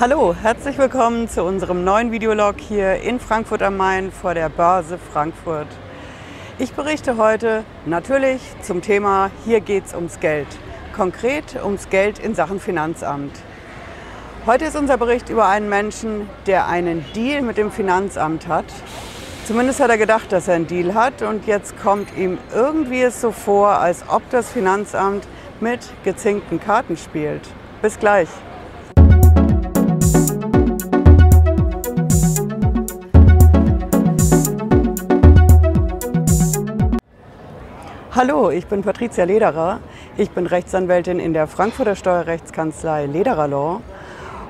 Hallo, herzlich willkommen zu unserem neuen Videolog hier in Frankfurt am Main vor der Börse Frankfurt. Ich berichte heute natürlich zum Thema Hier geht's ums Geld. Konkret ums Geld in Sachen Finanzamt. Heute ist unser Bericht über einen Menschen, der einen Deal mit dem Finanzamt hat. Zumindest hat er gedacht, dass er einen Deal hat und jetzt kommt ihm irgendwie es so vor, als ob das Finanzamt mit gezinkten Karten spielt. Bis gleich. Hallo, ich bin Patricia Lederer. Ich bin Rechtsanwältin in der Frankfurter Steuerrechtskanzlei Lederer Law.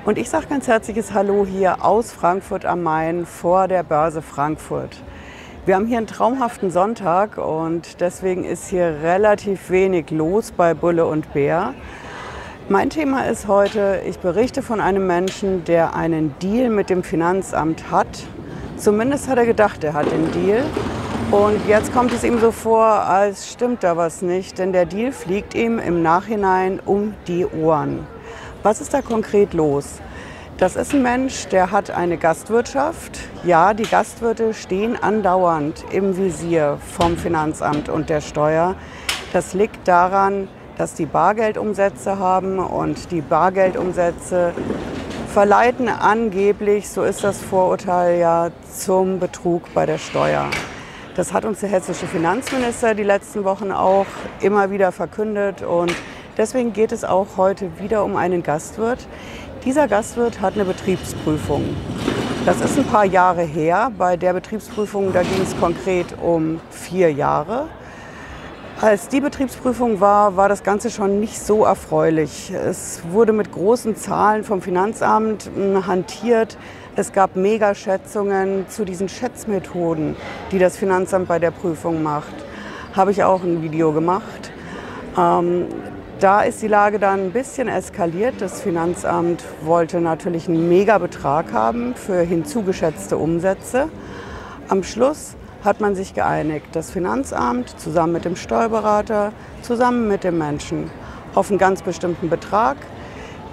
Und ich sage ganz herzliches Hallo hier aus Frankfurt am Main vor der Börse Frankfurt. Wir haben hier einen traumhaften Sonntag und deswegen ist hier relativ wenig los bei Bulle und Bär. Mein Thema ist heute, ich berichte von einem Menschen, der einen Deal mit dem Finanzamt hat. Zumindest hat er gedacht, er hat den Deal. Und jetzt kommt es ihm so vor, als stimmt da was nicht, denn der Deal fliegt ihm im Nachhinein um die Ohren. Was ist da konkret los? Das ist ein Mensch, der hat eine Gastwirtschaft. Ja, die Gastwirte stehen andauernd im Visier vom Finanzamt und der Steuer. Das liegt daran, dass die Bargeldumsätze haben und die Bargeldumsätze verleiten angeblich, so ist das Vorurteil ja, zum Betrug bei der Steuer. Das hat uns der hessische Finanzminister die letzten Wochen auch immer wieder verkündet und deswegen geht es auch heute wieder um einen Gastwirt. Dieser Gastwirt hat eine Betriebsprüfung. Das ist ein paar Jahre her. Bei der Betriebsprüfung, da ging es konkret um vier Jahre. Als die Betriebsprüfung war, war das Ganze schon nicht so erfreulich. Es wurde mit großen Zahlen vom Finanzamt hm, hantiert. Es gab Megaschätzungen zu diesen Schätzmethoden, die das Finanzamt bei der Prüfung macht. Habe ich auch ein Video gemacht. Ähm, da ist die Lage dann ein bisschen eskaliert. Das Finanzamt wollte natürlich einen Megabetrag haben für hinzugeschätzte Umsätze. Am Schluss hat man sich geeinigt, das Finanzamt zusammen mit dem Steuerberater, zusammen mit dem Menschen auf einen ganz bestimmten Betrag.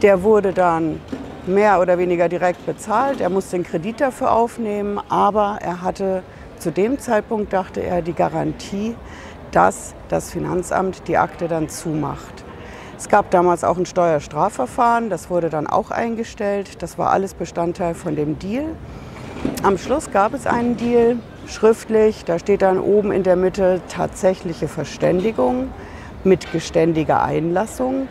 Der wurde dann mehr oder weniger direkt bezahlt. Er musste den Kredit dafür aufnehmen, aber er hatte zu dem Zeitpunkt, dachte er, die Garantie, dass das Finanzamt die Akte dann zumacht. Es gab damals auch ein Steuerstrafverfahren, das wurde dann auch eingestellt. Das war alles Bestandteil von dem Deal. Am Schluss gab es einen Deal, schriftlich, da steht dann oben in der Mitte tatsächliche Verständigung mit geständiger Einlassung.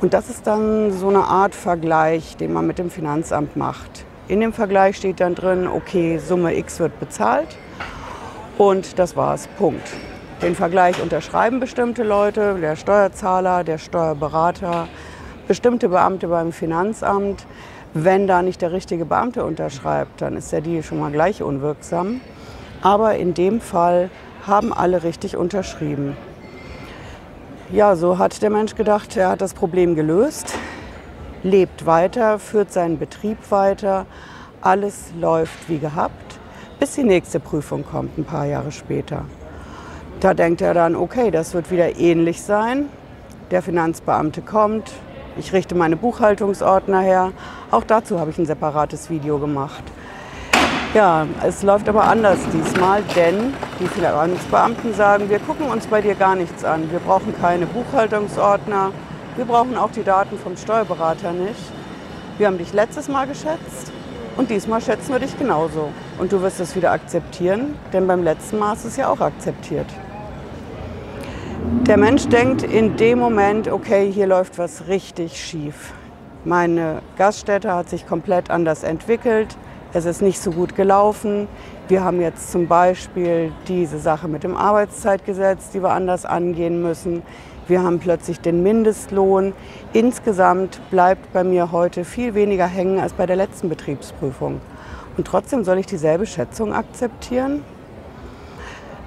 Und das ist dann so eine Art Vergleich, den man mit dem Finanzamt macht. In dem Vergleich steht dann drin, okay, Summe X wird bezahlt und das war's, Punkt. Den Vergleich unterschreiben bestimmte Leute, der Steuerzahler, der Steuerberater, bestimmte Beamte beim Finanzamt. Wenn da nicht der richtige Beamte unterschreibt, dann ist der Deal schon mal gleich unwirksam. Aber in dem Fall haben alle richtig unterschrieben. Ja, so hat der Mensch gedacht, er hat das Problem gelöst, lebt weiter, führt seinen Betrieb weiter, alles läuft wie gehabt, bis die nächste Prüfung kommt, ein paar Jahre später. Da denkt er dann, okay, das wird wieder ähnlich sein. Der Finanzbeamte kommt, ich richte meine Buchhaltungsordner her. Auch dazu habe ich ein separates Video gemacht. Ja, es läuft aber anders diesmal, denn die Finanzbeamten sagen, wir gucken uns bei dir gar nichts an. Wir brauchen keine Buchhaltungsordner, wir brauchen auch die Daten vom Steuerberater nicht. Wir haben dich letztes Mal geschätzt und diesmal schätzen wir dich genauso. Und du wirst es wieder akzeptieren, denn beim letzten Mal ist es ja auch akzeptiert. Der Mensch denkt in dem Moment, okay, hier läuft was richtig schief. Meine Gaststätte hat sich komplett anders entwickelt es ist nicht so gut gelaufen. Wir haben jetzt zum Beispiel diese Sache mit dem Arbeitszeitgesetz, die wir anders angehen müssen. Wir haben plötzlich den Mindestlohn. Insgesamt bleibt bei mir heute viel weniger hängen als bei der letzten Betriebsprüfung. Und trotzdem soll ich dieselbe Schätzung akzeptieren?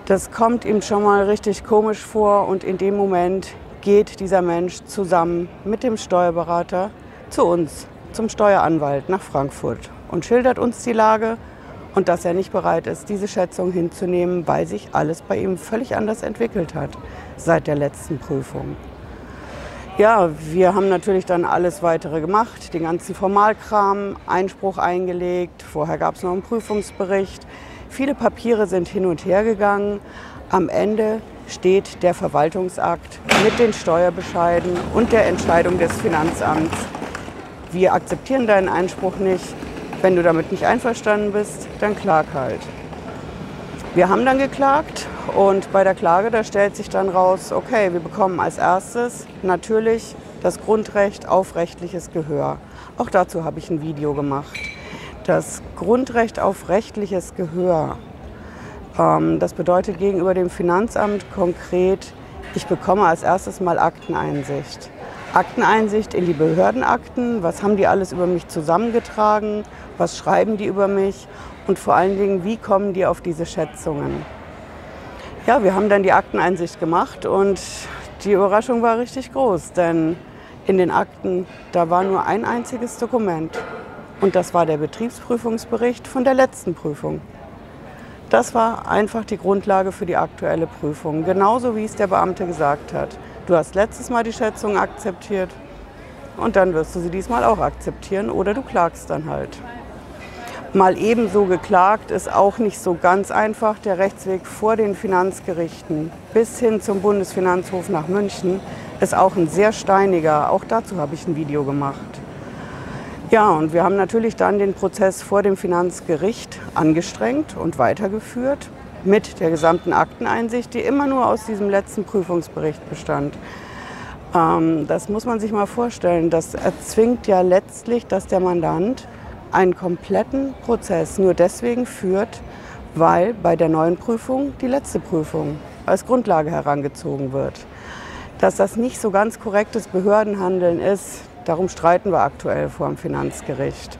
Das kommt ihm schon mal richtig komisch vor und in dem Moment geht dieser Mensch zusammen mit dem Steuerberater zu uns, zum Steueranwalt nach Frankfurt und schildert uns die Lage und dass er nicht bereit ist, diese Schätzung hinzunehmen, weil sich alles bei ihm völlig anders entwickelt hat seit der letzten Prüfung. Ja, wir haben natürlich dann alles weitere gemacht, den ganzen Formalkram, Einspruch eingelegt, vorher gab es noch einen Prüfungsbericht. Viele Papiere sind hin und her gegangen. Am Ende steht der Verwaltungsakt mit den Steuerbescheiden und der Entscheidung des Finanzamts. Wir akzeptieren deinen Einspruch nicht. Wenn du damit nicht einverstanden bist, dann klag halt. Wir haben dann geklagt und bei der Klage, da stellt sich dann raus, okay, wir bekommen als erstes natürlich das Grundrecht auf rechtliches Gehör. Auch dazu habe ich ein Video gemacht. Das Grundrecht auf rechtliches Gehör, ähm, das bedeutet gegenüber dem Finanzamt konkret, ich bekomme als erstes mal Akteneinsicht. Akteneinsicht in die Behördenakten, was haben die alles über mich zusammengetragen, was schreiben die über mich und vor allen Dingen, wie kommen die auf diese Schätzungen. Ja, wir haben dann die Akteneinsicht gemacht und die Überraschung war richtig groß, denn in den Akten, da war nur ein einziges Dokument und das war der Betriebsprüfungsbericht von der letzten Prüfung. Das war einfach die Grundlage für die aktuelle Prüfung, genauso wie es der Beamte gesagt hat. Du hast letztes Mal die Schätzung akzeptiert und dann wirst du sie diesmal auch akzeptieren oder du klagst dann halt. Mal ebenso geklagt ist auch nicht so ganz einfach. Der Rechtsweg vor den Finanzgerichten bis hin zum Bundesfinanzhof nach München ist auch ein sehr steiniger. Auch dazu habe ich ein Video gemacht. Ja, und wir haben natürlich dann den Prozess vor dem Finanzgericht angestrengt und weitergeführt mit der gesamten Akteneinsicht, die immer nur aus diesem letzten Prüfungsbericht bestand. Ähm, das muss man sich mal vorstellen. Das erzwingt ja letztlich, dass der Mandant einen kompletten Prozess nur deswegen führt, weil bei der neuen Prüfung die letzte Prüfung als Grundlage herangezogen wird. Dass das nicht so ganz korrektes Behördenhandeln ist, darum streiten wir aktuell vor dem Finanzgericht.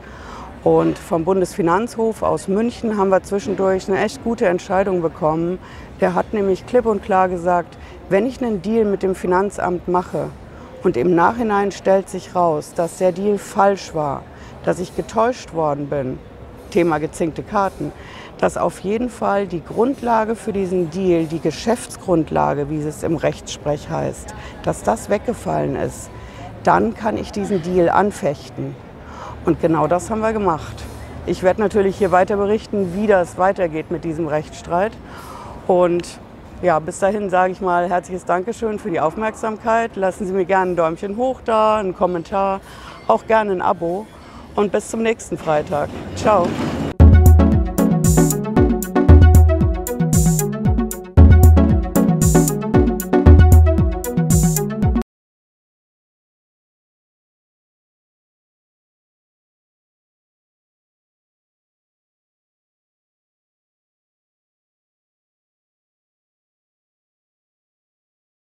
Und vom Bundesfinanzhof aus München haben wir zwischendurch eine echt gute Entscheidung bekommen. Der hat nämlich klipp und klar gesagt, wenn ich einen Deal mit dem Finanzamt mache und im Nachhinein stellt sich raus, dass der Deal falsch war, dass ich getäuscht worden bin, Thema gezinkte Karten, dass auf jeden Fall die Grundlage für diesen Deal, die Geschäftsgrundlage, wie es im Rechtssprech heißt, dass das weggefallen ist, dann kann ich diesen Deal anfechten. Und genau das haben wir gemacht. Ich werde natürlich hier weiter berichten, wie das weitergeht mit diesem Rechtsstreit. Und ja, bis dahin sage ich mal herzliches Dankeschön für die Aufmerksamkeit. Lassen Sie mir gerne ein Däumchen hoch da, einen Kommentar, auch gerne ein Abo und bis zum nächsten Freitag. Ciao.